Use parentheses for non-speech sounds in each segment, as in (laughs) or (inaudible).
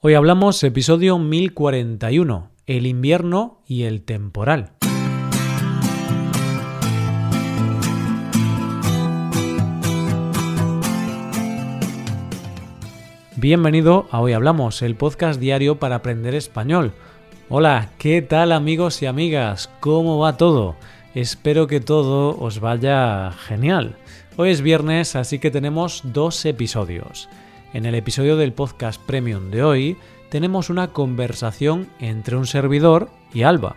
Hoy hablamos episodio 1041, el invierno y el temporal. Bienvenido a Hoy Hablamos, el podcast diario para aprender español. Hola, ¿qué tal amigos y amigas? ¿Cómo va todo? Espero que todo os vaya genial. Hoy es viernes, así que tenemos dos episodios. En el episodio del podcast Premium de hoy tenemos una conversación entre un servidor y Alba.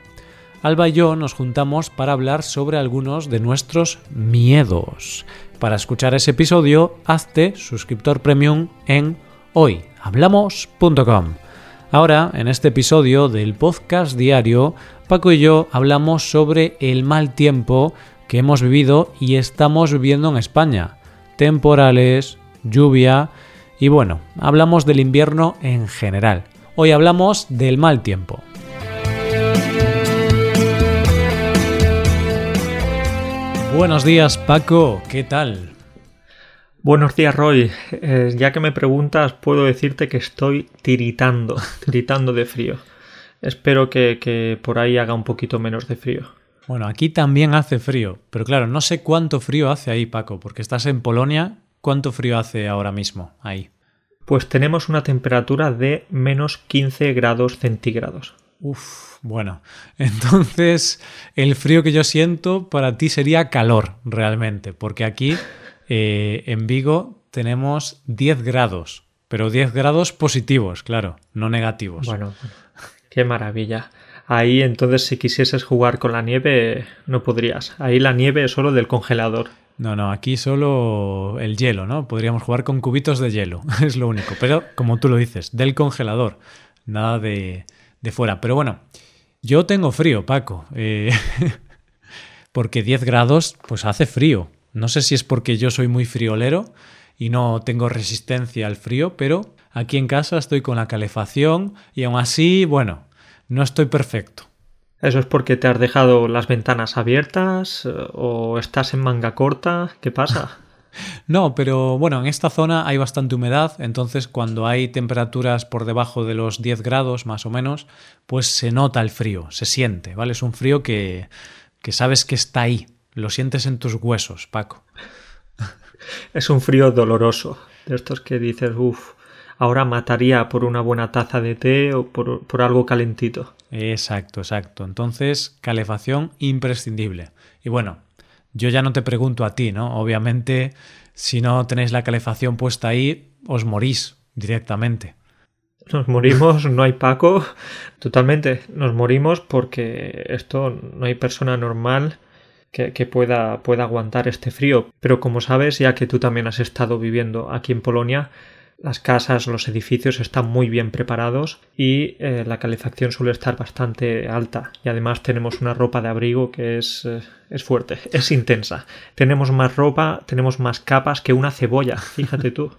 Alba y yo nos juntamos para hablar sobre algunos de nuestros miedos. Para escuchar ese episodio, hazte suscriptor premium en hoyhablamos.com. Ahora, en este episodio del podcast diario, Paco y yo hablamos sobre el mal tiempo que hemos vivido y estamos viviendo en España. Temporales, lluvia y bueno, hablamos del invierno en general. Hoy hablamos del mal tiempo. Buenos días Paco, ¿qué tal? Buenos días Roy, eh, ya que me preguntas puedo decirte que estoy tiritando, (laughs) tiritando de frío. Espero que, que por ahí haga un poquito menos de frío. Bueno, aquí también hace frío, pero claro, no sé cuánto frío hace ahí Paco, porque estás en Polonia ¿Cuánto frío hace ahora mismo ahí? Pues tenemos una temperatura de menos 15 grados centígrados. Uf, bueno. (laughs) Entonces, el frío que yo siento para ti sería calor, realmente, porque aquí eh, en Vigo tenemos 10 grados, pero 10 grados positivos, claro, no negativos. Bueno, qué maravilla. Ahí entonces si quisieses jugar con la nieve no podrías. Ahí la nieve es solo del congelador. No, no, aquí solo el hielo, ¿no? Podríamos jugar con cubitos de hielo, (laughs) es lo único. Pero, como tú lo dices, del congelador, nada de, de fuera. Pero bueno, yo tengo frío, Paco. Eh, (laughs) porque 10 grados, pues hace frío. No sé si es porque yo soy muy friolero y no tengo resistencia al frío, pero aquí en casa estoy con la calefacción y aún así, bueno, no estoy perfecto. ¿Eso es porque te has dejado las ventanas abiertas eh, o estás en manga corta? ¿Qué pasa? (laughs) No, pero bueno, en esta zona hay bastante humedad, entonces cuando hay temperaturas por debajo de los 10 grados más o menos, pues se nota el frío, se siente, ¿vale? Es un frío que, que sabes que está ahí, lo sientes en tus huesos, Paco. (laughs) Es un frío doloroso, de estos que dices, uff, ahora mataría por una buena taza de té o por, por algo calentito. Exacto, exacto. Entonces, calefacción imprescindible. Y bueno, yo ya no te pregunto a ti, ¿no? Obviamente, si no tenéis la calefacción puesta ahí, os morís directamente. Nos morimos, no hay Paco, totalmente. Nos morimos porque esto no hay persona normal que, pueda, pueda aguantar este frío. Pero como sabes, ya que tú también has estado viviendo aquí en Polonia, las casas, los edificios están muy bien preparados y eh, la calefacción suele estar bastante alta. Y además tenemos una ropa de abrigo que es, eh, es fuerte, (laughs) es intensa. Tenemos más ropa, tenemos más capas que una cebolla, (laughs) fíjate tú.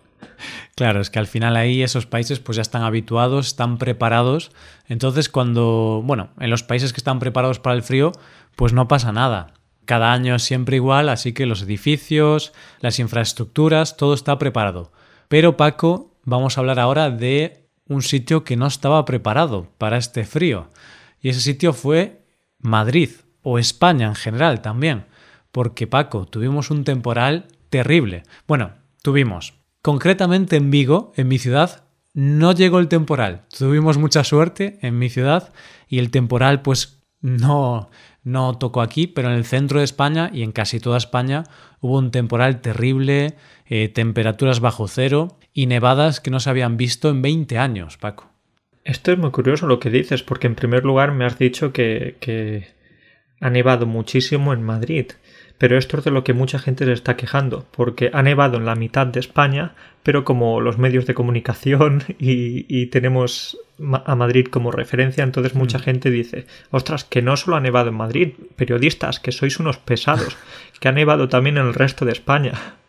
Claro, es que al final ahí esos países pues ya están habituados, están preparados. Entonces cuando, bueno, en los países que están preparados para el frío, pues no pasa nada. Cada año es siempre igual, así que los edificios, las infraestructuras, todo está preparado. Pero Paco, vamos a hablar ahora de un sitio que no estaba preparado para este frío. Y ese sitio fue Madrid, o España en general también. Porque Paco, tuvimos un temporal terrible. Bueno, tuvimos. Concretamente en Vigo, en mi ciudad, no llegó el temporal. Tuvimos mucha suerte en mi ciudad y el temporal pues no, no tocó aquí, pero en el centro de España y en casi toda España hubo un temporal terrible, eh, temperaturas bajo cero y nevadas que no se habían visto en 20 años, Paco. Esto es muy curioso lo que dices, porque en primer lugar me has dicho que, que ha nevado muchísimo en Madrid, pero esto es de lo que mucha gente se está quejando, porque ha nevado en la mitad de España, pero como los medios de comunicación (laughs) y, y tenemos a Madrid como referencia, entonces mucha mm. gente dice, ostras, que no solo ha nevado en Madrid, periodistas, que sois unos pesados, que ha nevado también en el resto de España.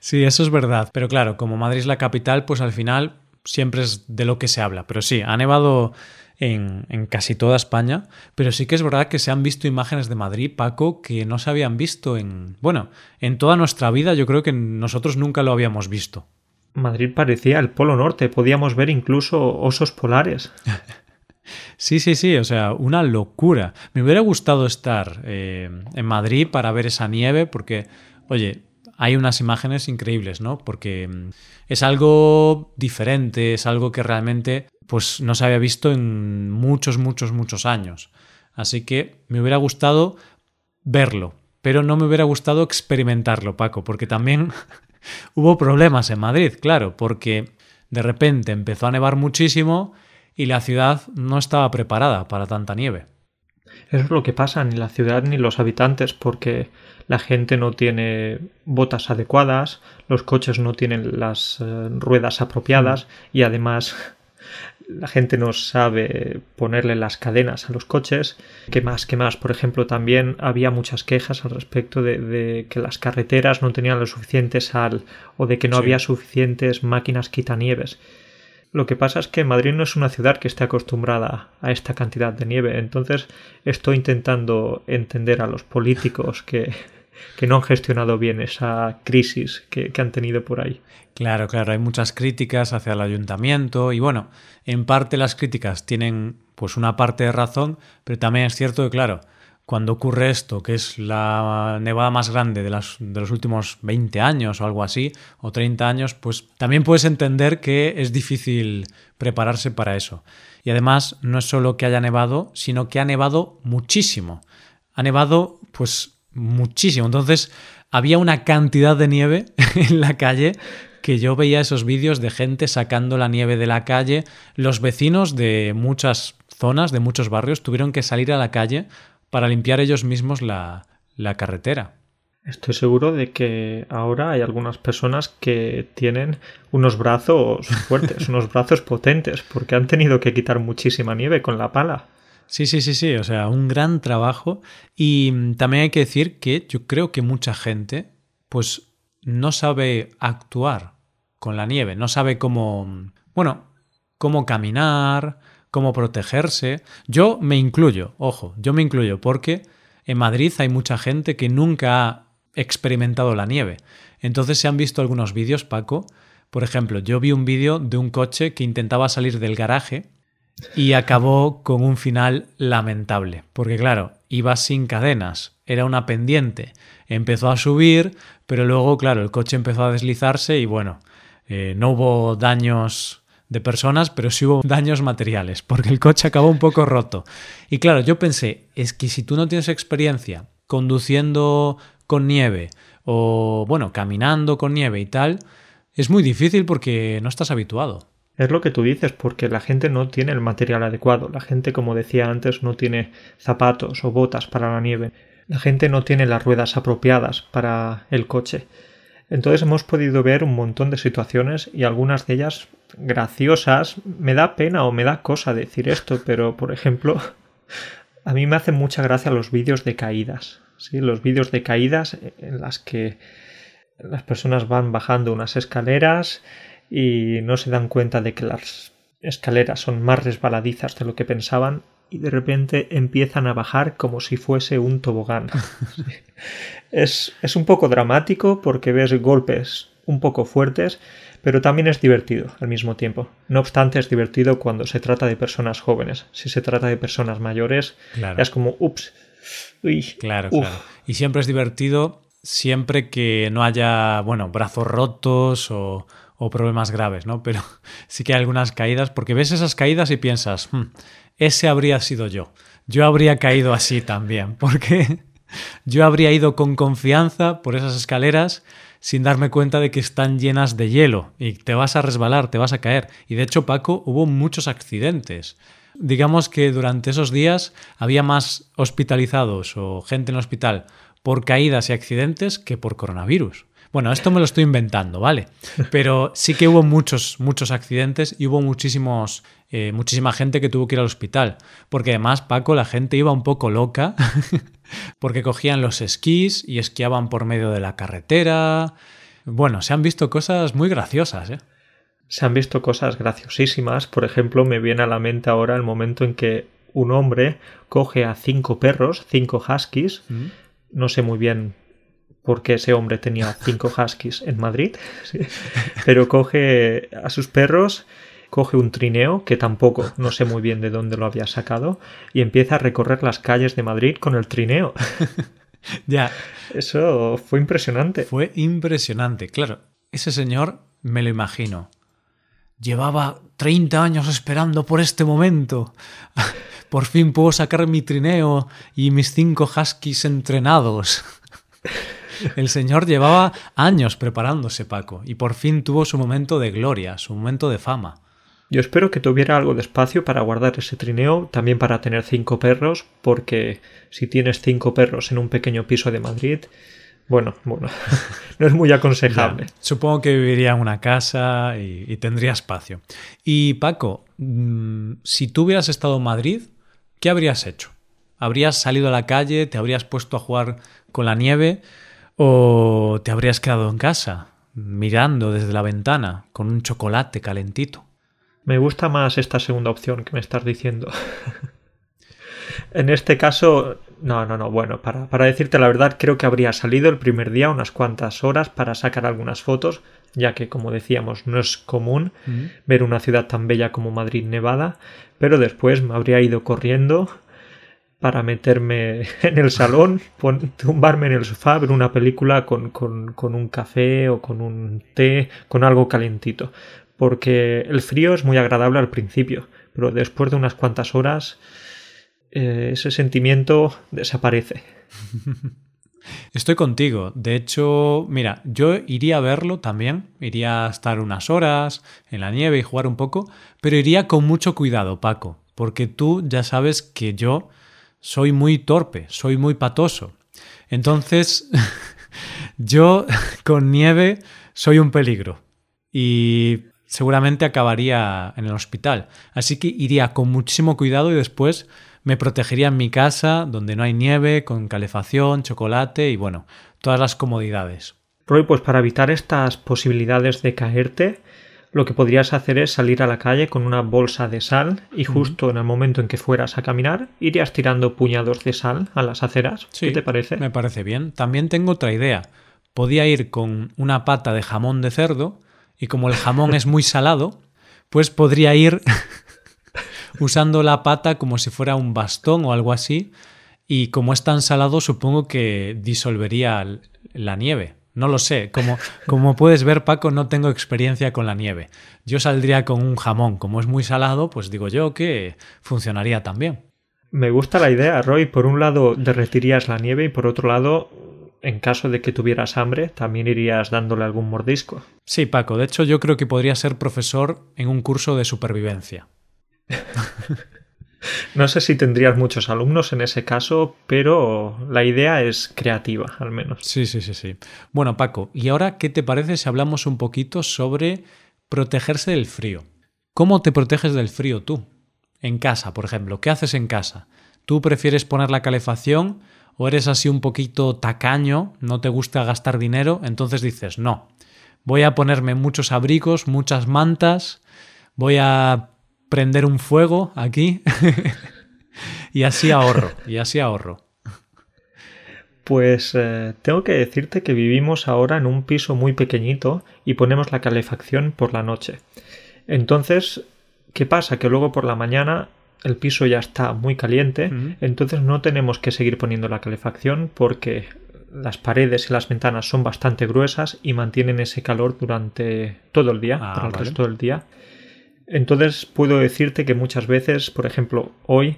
Sí, eso es verdad. Pero claro, como Madrid es la capital, pues al final siempre es de lo que se habla. Pero sí, ha nevado en, en, casi toda España. Pero sí que es verdad que se han visto imágenes de Madrid, Paco, que no se habían visto en. Bueno, en toda nuestra vida, yo creo que nosotros nunca lo habíamos visto. Madrid parecía el Polo Norte, podíamos ver incluso osos polares. (laughs) Sí, sí, sí, o sea, una locura. Me hubiera gustado estar eh, en Madrid para ver esa nieve porque, oye, hay unas imágenes increíbles, ¿no? Porque mm, es algo diferente, es algo que realmente pues no se había visto en muchos, muchos, muchos años. Así que me hubiera gustado verlo, pero no me hubiera gustado experimentarlo, Paco, porque también (laughs) hubo problemas en Madrid, claro, porque de repente empezó a nevar muchísimo y la ciudad no estaba preparada para tanta nieve. Eso es lo que pasa, ni la ciudad ni los habitantes, porque la gente no tiene botas adecuadas, los coches no tienen las eh, ruedas apropiadas mm. y además la gente no sabe ponerle las cadenas a los coches. ¿Qué más? ¿Qué más? Por ejemplo, también había muchas quejas al respecto de, que las carreteras no tenían lo suficiente sal o de que no había suficientes máquinas quitanieves. Lo que pasa es que Madrid no es una ciudad que esté acostumbrada a esta cantidad de nieve, entonces estoy intentando entender a los políticos que, que no han gestionado bien esa crisis que, han tenido por ahí. Claro, claro, hay muchas críticas hacia el ayuntamiento y bueno, en parte las críticas tienen pues una parte de razón, pero también es cierto que claro, cuando ocurre esto, que es la nevada más grande de, de, los últimos 20 años o algo así, o 30 años, pues también puedes entender que es difícil prepararse para eso. Y además no es solo que haya nevado, sino que ha nevado muchísimo. Ha nevado pues muchísimo. Entonces había una cantidad de nieve (laughs) en la calle que yo veía esos vídeos de gente sacando la nieve de la calle. Los vecinos de muchas zonas, de muchos barrios, tuvieron que salir a la calle para limpiar ellos mismos la, la carretera. Estoy seguro de que ahora hay algunas personas que tienen unos brazos fuertes, (laughs) unos brazos potentes, porque han tenido que quitar muchísima nieve con la pala. Sí, sí, sí, sí, o sea, un gran trabajo. Y también hay que decir que yo creo que mucha gente, pues, no sabe actuar con la nieve, no sabe cómo, bueno, cómo caminar, cómo protegerse. Yo me incluyo, ojo, yo me incluyo porque en Madrid hay mucha gente que nunca ha experimentado la nieve. Entonces se han visto algunos vídeos, Paco. Por ejemplo, yo vi un vídeo de un coche que intentaba salir del garaje y acabó con un final lamentable. Porque claro, iba sin cadenas, era una pendiente. Empezó a subir, pero luego, claro, el coche empezó a deslizarse y bueno, eh, no hubo daños de personas, pero sí hubo daños materiales, porque el coche acabó un poco roto. Y claro, yo pensé, es que si tú no tienes experiencia conduciendo con nieve o, bueno, caminando con nieve y tal, es muy difícil porque no estás habituado. Es lo que tú dices, porque la gente no tiene el material adecuado. La gente, como decía antes, no tiene zapatos o botas para la nieve. La gente no tiene las ruedas apropiadas para el coche. Entonces hemos podido ver un montón de situaciones y algunas de ellas graciosas. Me da pena o me da cosa decir esto, pero por ejemplo, (laughs) a mí me hacen mucha gracia los vídeos de caídas. ¿sí? Los vídeos de caídas en las que las personas van bajando unas escaleras y no se dan cuenta de que las escaleras son más resbaladizas de lo que pensaban y de repente empiezan a bajar como si fuese un tobogán. (laughs) es, es un poco dramático porque ves golpes un poco fuertes, pero también es divertido al mismo tiempo. No obstante, es divertido cuando se trata de personas jóvenes. Si se trata de personas mayores, es como, ups, uy, claro, claro. Y siempre es divertido siempre que no haya, bueno, brazos rotos o, o problemas graves, ¿no? Pero (laughs) sí que hay algunas caídas, porque ves esas caídas y piensas, hmm, ese habría sido yo. Yo habría caído así también, (laughs) porque yo habría ido con confianza por esas escaleras sin darme cuenta de que están llenas de hielo y te vas a resbalar, te vas a caer. Y de hecho, Paco, hubo muchos accidentes. Digamos que durante esos días había más hospitalizados o gente en hospital por caídas y accidentes que por coronavirus. Bueno, esto me lo estoy inventando, ¿vale? Pero sí que hubo muchos, muchos accidentes y hubo muchísimos, eh, muchísima gente que tuvo que ir al hospital. Porque además, Paco, la gente iba un poco loca (laughs) porque cogían los esquís y esquiaban por medio de la carretera. Bueno, se han visto cosas muy graciosas, ¿eh? Se han visto cosas graciosísimas. Por ejemplo, me viene a la mente ahora el momento en que un hombre coge a cinco perros, cinco huskies, mm. no sé muy bien porque ese hombre tenía cinco huskies en Madrid, pero coge a sus perros, coge un trineo, que tampoco no sé muy bien de dónde lo había sacado, y empieza a recorrer las calles de Madrid con el trineo. (laughs) ya. Eso fue impresionante. Fue impresionante, claro. Ese señor me lo imagino. Llevaba 30 años esperando por este momento. (laughs) Por fin puedo sacar mi trineo y mis cinco huskies entrenados. (laughs) El señor llevaba años preparándose, Paco, y por fin tuvo su momento de gloria, su momento de fama. Yo espero que tuviera algo de espacio para guardar ese trineo, también para tener cinco perros, porque si tienes cinco perros en un pequeño piso de Madrid, bueno, bueno, (laughs) no es muy aconsejable. supongo que viviría en una casa y, tendría espacio. Y Paco, mm, si tú hubieras estado en Madrid, ¿qué habrías hecho? ¿Habrías salido a la calle? ¿Te habrías puesto a jugar con la nieve? ¿O te habrías quedado en casa, mirando desde la ventana, con un chocolate calentito? Me gusta más esta segunda opción que me estás diciendo. (laughs) en este caso, no, no, no. Bueno, para, para, decirte la verdad, creo que habría salido el primer día unas cuantas horas para sacar algunas fotos, ya que, como decíamos, no es común ver una ciudad tan bella como Madrid nevada, pero después me habría ido corriendo para meterme (laughs) en el salón, tumbarme en el sofá, ver una película con, con, con un café o con un té, con algo calentito. Porque el frío es muy agradable al principio, pero después de unas cuantas horas eh, ese sentimiento desaparece. (laughs) Estoy contigo. De hecho, mira, yo iría a verlo también. Iría a estar unas horas en la nieve y jugar un poco, pero iría con mucho cuidado, Paco, porque tú ya sabes que yo soy muy torpe, soy muy patoso. Entonces, (laughs) yo (laughs) con nieve soy un peligro y seguramente acabaría en el hospital. Así que iría con muchísimo cuidado y después me protegería en mi casa, donde no hay nieve, con calefacción, chocolate y bueno, todas las comodidades. Roy, pues para evitar estas posibilidades de caerte, lo que podrías hacer es salir a la calle con una bolsa de sal y justo en el momento en que fueras a caminar irías tirando puñados de sal a las aceras. ¿Qué te parece? Me parece bien. También tengo otra idea. Podía ir con una pata de jamón de cerdo y como el jamón es muy salado, pues podría ir (laughs) usando la pata como si fuera un bastón o algo así. Y como es tan salado, supongo que disolvería la nieve. No lo sé. Como, como puedes ver, Paco, no tengo experiencia con la nieve. Yo saldría con un jamón. Como es muy salado, pues digo yo que funcionaría también. Me gusta la idea, Roy. Por un lado, derretirías la nieve y por otro lado, en caso de que tuvieras hambre, también irías dándole algún mordisco. Sí, Paco. De hecho, yo creo que podría ser profesor en un curso de supervivencia. (laughs) no sé si tendrías muchos alumnos en ese caso, pero la idea es creativa, al menos. Sí, sí, sí, sí. Bueno, Paco, ¿y ahora qué te parece si hablamos un poquito sobre protegerse del frío? ¿Cómo te proteges del frío tú? En casa, por ejemplo. ¿Qué haces en casa? ¿Tú prefieres poner la calefacción o eres así un poquito tacaño, no te gusta gastar dinero? Entonces dices, no, voy a ponerme muchos abrigos, muchas mantas, voy a prender un fuego aquí (laughs) y así ahorro, y así ahorro. Pues eh, tengo que decirte que vivimos ahora en un piso muy pequeñito y ponemos la calefacción por la noche. Entonces, ¿qué pasa? Que luego por la mañana el piso ya está muy caliente, entonces no tenemos que seguir poniendo la calefacción porque las paredes y las ventanas son bastante gruesas y mantienen ese calor durante todo el día, ah, para el resto del día. Entonces puedo decirte que muchas veces, por ejemplo, hoy,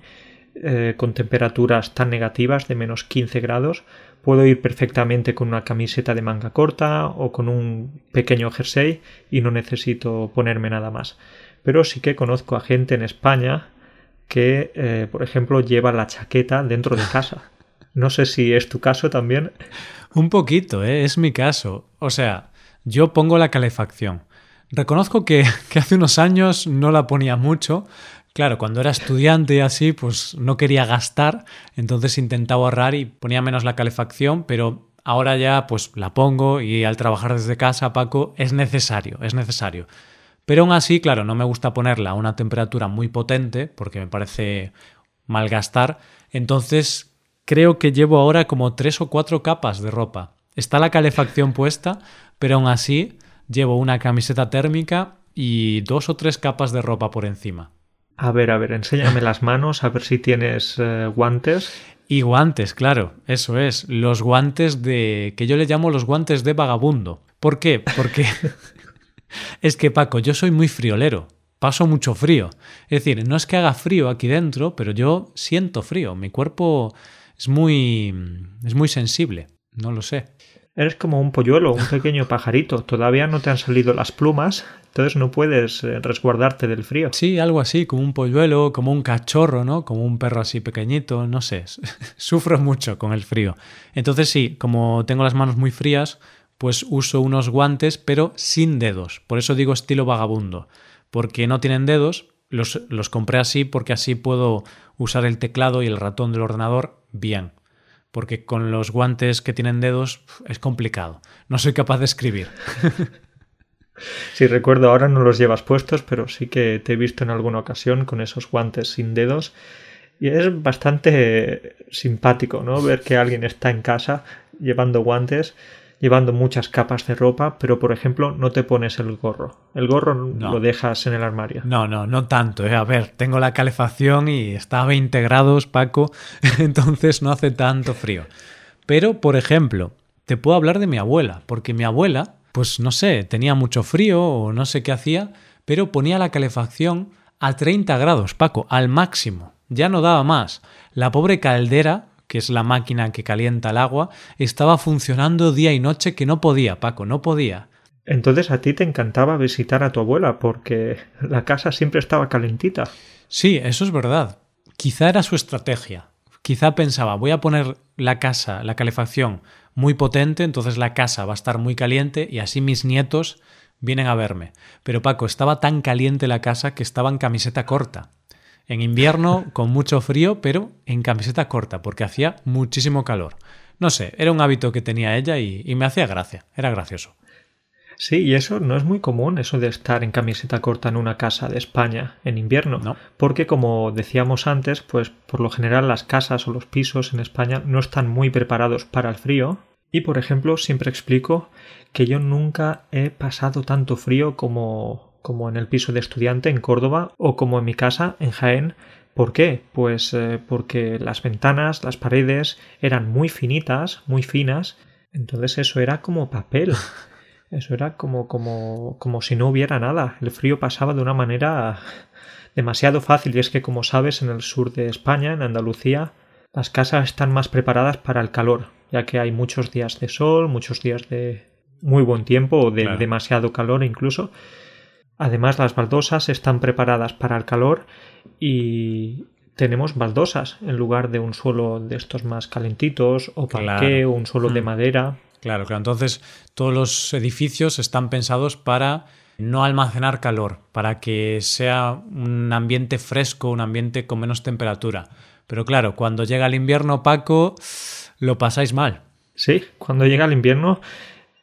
eh, con temperaturas tan negativas de menos 15 grados, puedo ir perfectamente con una camiseta de manga corta o con un pequeño jersey y no necesito ponerme nada más. Pero sí que conozco a gente en España que, eh, por ejemplo, lleva la chaqueta dentro de casa. No sé si es tu caso también. Un poquito, ¿eh? es mi caso. O sea, yo pongo la calefacción Reconozco (laughs) que, hace unos años no la ponía mucho. Claro, cuando era estudiante y así, pues no quería gastar, entonces intentaba ahorrar y ponía menos la calefacción, pero ahora ya pues la pongo y al trabajar desde casa, Paco, es necesario, es necesario. Pero aún así, claro, no me gusta ponerla a una temperatura muy potente porque me parece malgastar. Entonces, creo que llevo ahora como tres o cuatro capas de ropa. está la calefacción puesta, pero aún así llevo una camiseta térmica y dos o tres capas de ropa por encima. A ver, a ver, enséñame las manos, a ver si tienes eh, guantes. Y guantes, claro, eso es, los guantes de... que yo le llamo los guantes de vagabundo. ¿Por qué? Porque (laughs) es que Paco, yo soy muy friolero, paso mucho frío. Es decir, no es que haga frío aquí dentro, pero yo siento frío, mi cuerpo es muy es muy sensible, no lo sé. Eres como un polluelo, un pequeño pajarito. Todavía no te han salido las plumas, entonces no puedes eh, resguardarte del frío. Sí, algo así, como un polluelo, como un cachorro, ¿no? Como un perro así pequeñito, no sé. (laughs) Sufro mucho con el frío. Entonces sí, como tengo las manos muy frías, pues uso unos guantes, pero sin dedos. Por eso digo estilo vagabundo. Porque no tienen dedos, los, los compré así porque así puedo usar el teclado y el ratón del ordenador bien porque con los guantes que tienen dedos es complicado. No soy capaz de escribir. (laughs) Sí, recuerdo, ahora no los llevas puestos, pero sí que te he visto en alguna ocasión con esos guantes sin dedos. Y es bastante simpático, ¿no? Ver que alguien está en casa llevando guantes llevando muchas capas de ropa, pero por ejemplo no te pones el gorro. El gorro lo dejas en el armario. No, no, no tanto. ¿eh? A ver, tengo la calefacción y está a 20 grados, Paco, (laughs) entonces no hace tanto frío. Pero, por ejemplo, te puedo hablar de mi abuela, porque mi abuela, pues no sé, tenía mucho frío o no sé qué hacía, pero ponía la calefacción a 30 grados, Paco, al máximo. Ya no daba más. La pobre caldera que es la máquina que calienta el agua, estaba funcionando día y noche que no podía, Paco, no podía. Entonces a ti te encantaba visitar a tu abuela porque la casa siempre estaba calentita. Sí, eso es verdad. Quizá era su estrategia. Quizá pensaba, voy a poner la casa, la calefacción, muy potente, entonces la casa va a estar muy caliente y así mis nietos vienen a verme. Pero Paco, estaba tan caliente la casa que estaba en camiseta corta en invierno con mucho frío, pero en camiseta corta, porque hacía muchísimo calor. No sé, era un hábito que tenía ella y, me hacía gracia, era gracioso. Sí, y eso no es muy común, eso de estar en camiseta corta en una casa de España en invierno. No. Porque, como decíamos antes, pues por lo general las casas o los pisos en España no están muy preparados para el frío. Y, por ejemplo, siempre explico que yo nunca he pasado tanto frío como como en el piso de estudiante en Córdoba o como en mi casa en Jaén. ¿Por qué? Pues eh, porque las ventanas, las paredes eran muy finitas, muy finas, entonces eso era como papel. (laughs) Eso era como, como, como si no hubiera nada. El frío pasaba de una manera demasiado fácil y es que como sabes en el sur de España, en Andalucía, las casas están más preparadas para el calor, ya que hay muchos días de sol, muchos días de muy buen tiempo o de demasiado calor incluso. Además, las baldosas están preparadas para el calor y tenemos baldosas en lugar de un suelo de estos más calentitos o parqué o un suelo de hmm. madera. Claro, claro. Entonces, todos los edificios están pensados para no almacenar calor, para que sea un ambiente fresco, un ambiente con menos temperatura. Pero claro, cuando llega el invierno, Paco, lo pasáis mal. Sí, cuando llega el invierno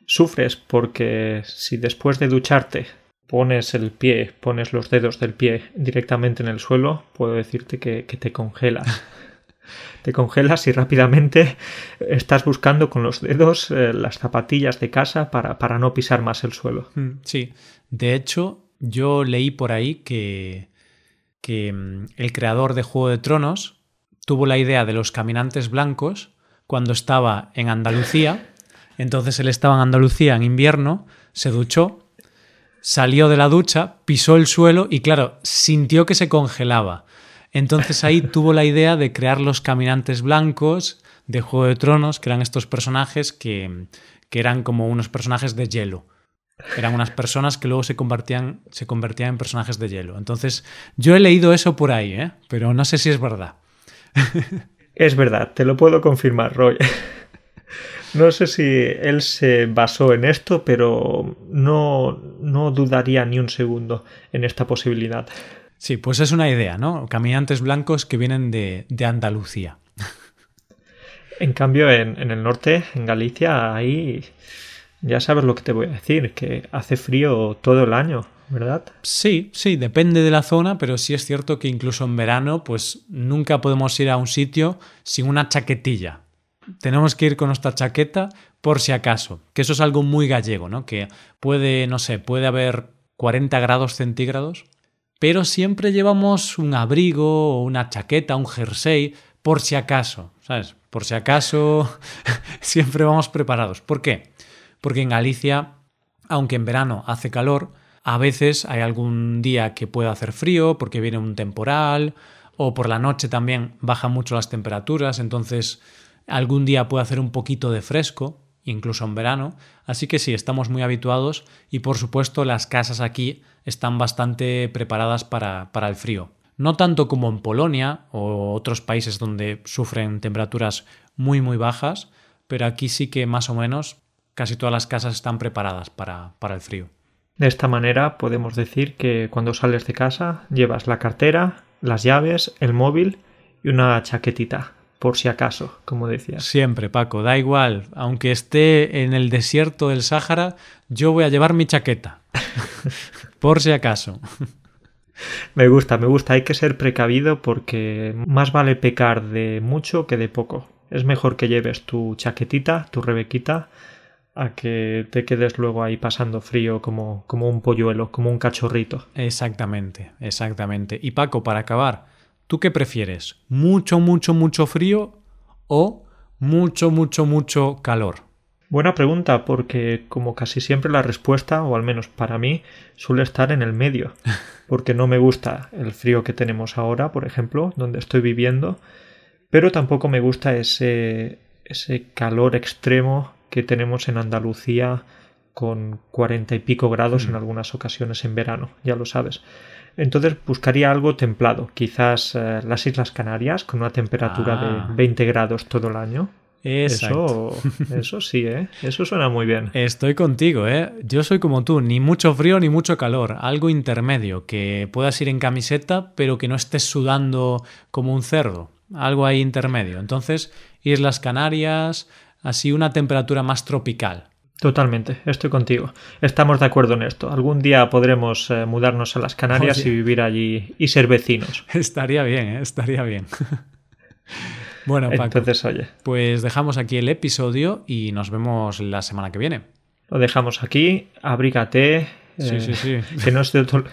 sufres porque si después de ducharte pones el pie, pones los dedos del pie directamente en el suelo, puedo decirte que, te congelas. (laughs) te congelas y rápidamente estás buscando con los dedos eh, las zapatillas de casa para, para, no pisar más el suelo. Mm, sí, de hecho, yo leí por ahí que, que mm, el creador de Juego de Tronos tuvo la idea de los caminantes blancos cuando estaba en Andalucía. Entonces él estaba en Andalucía en invierno, se duchó salió de la ducha, pisó el suelo y claro, sintió que se congelaba. Entonces ahí (laughs) tuvo la idea de crear los caminantes blancos de Juego de Tronos, que eran estos personajes que, que eran como unos personajes de hielo. Eran unas personas que luego se convertían, se convertían en personajes de hielo. Entonces, yo he leído eso por ahí, ¿eh? pero no sé si es verdad. (laughs) Es verdad, te lo puedo confirmar, Roy. No sé si él se basó en esto, pero no, no dudaría ni un segundo en esta posibilidad. Sí, pues es una idea, ¿no? Caminantes blancos que vienen de, de Andalucía. En cambio, en, en, el norte, en Galicia, ahí ya sabes lo que te voy a decir, que hace frío todo el año, ¿verdad? Sí, sí, depende de la zona, pero sí es cierto que incluso en verano, pues nunca podemos ir a un sitio sin una chaquetilla tenemos que ir con nuestra chaqueta por si acaso, que eso es algo muy gallego, ¿no? Que puede, no sé, puede haber 40 grados centígrados, pero siempre llevamos un abrigo o una chaqueta, un jersey, por si acaso, ¿sabes? Por si acaso (laughs) siempre vamos preparados. ¿Por qué? Porque en Galicia, aunque en verano hace calor, a veces hay algún día que puede hacer frío porque viene un temporal o por la noche también bajan mucho las temperaturas, entonces algún día puede hacer un poquito de fresco, incluso en verano, así que sí, estamos muy habituados y por supuesto las casas aquí están bastante preparadas para, para el frío. No tanto como en Polonia o otros países donde sufren temperaturas muy muy bajas, pero aquí sí que más o menos casi todas las casas están preparadas para, para el frío. De esta manera podemos decir que cuando sales de casa llevas la cartera, las llaves, el móvil y una chaquetita, por si acaso, como decías. Siempre, Paco, da igual. Aunque esté en el desierto del Sáhara, yo voy a llevar mi chaqueta. (laughs) por si acaso. Me gusta, me gusta. Hay que ser precavido porque más vale pecar de mucho que de poco. Es mejor que lleves tu chaquetita, tu rebequita, a que te quedes luego ahí pasando frío como, como un polluelo, como un cachorrito. Exactamente, exactamente. Y Paco, para acabar, ¿tú qué prefieres? ¿Mucho, mucho, mucho frío o mucho, mucho, mucho calor? Buena pregunta, porque como casi siempre la respuesta, o al menos para mí, suele estar en el medio. (laughs) Porque no me gusta el frío que tenemos ahora, por ejemplo, donde estoy viviendo, pero tampoco me gusta ese, ese calor extremo que tenemos en Andalucía con cuarenta y pico grados en mm. algunas ocasiones en verano, ya lo sabes. Entonces buscaría algo templado, quizás eh, las Islas Canarias con una temperatura de 20 ah. grados todo el año. Eso, eso sí, ¿eh? Eso suena muy bien. (laughs) Estoy contigo, ¿eh? Yo soy como tú, ni mucho frío ni mucho calor, algo intermedio, que puedas ir en camiseta, pero que no estés sudando como un cerdo, algo ahí intermedio. Entonces, Islas Canarias, así una temperatura más tropical. Totalmente, estoy contigo. Estamos de acuerdo en esto. Algún día podremos eh, mudarnos a las Canarias y vivir allí y ser vecinos. (laughs) Estaría bien, ¿eh? estaría bien. (laughs) bueno, Paco, entonces oye. Pues dejamos aquí el episodio y nos vemos la semana que viene. Lo dejamos aquí, abrígate. Sí, sí, sí. (laughs) Que no se te,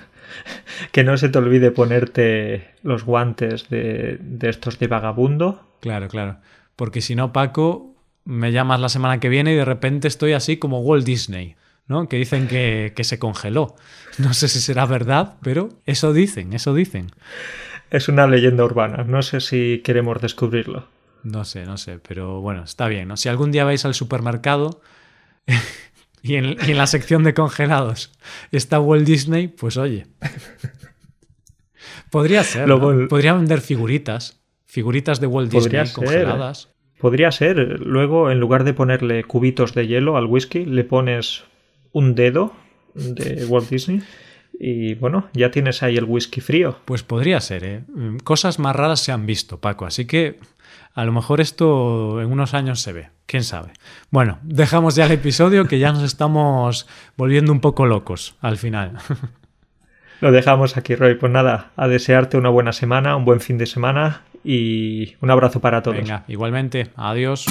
que no se te olvide ponerte los guantes de, de estos de vagabundo. Claro, claro. Porque si no, Paco, me llamas la semana que viene y de repente estoy así como Walt Disney, ¿no? Que dicen que, que se congeló. No sé si será verdad, pero eso dicen, eso dicen. Es una leyenda urbana, no sé si queremos descubrirlo. No sé, no sé, pero bueno, está bien, ¿no? Si algún día vais al supermercado (laughs) y, en, y en la sección de congelados está Walt Disney, pues oye. Podría ser. ¿no? Podría vender figuritas. Figuritas de Walt Disney congeladas. Podría ser, luego en lugar de ponerle cubitos de hielo al whisky, le pones un dedo de Walt Disney y bueno, ya tienes ahí el whisky frío. Pues podría ser, ¿eh? Cosas más raras se han visto, Paco, así que a lo mejor esto en unos años se ve, quién sabe. Bueno, dejamos ya el episodio que ya nos estamos volviendo un poco locos al final. (laughs) Lo dejamos aquí, Roy. Pues nada, a desearte una buena semana, un buen fin de semana y un abrazo para todos. Venga, igualmente. Adiós.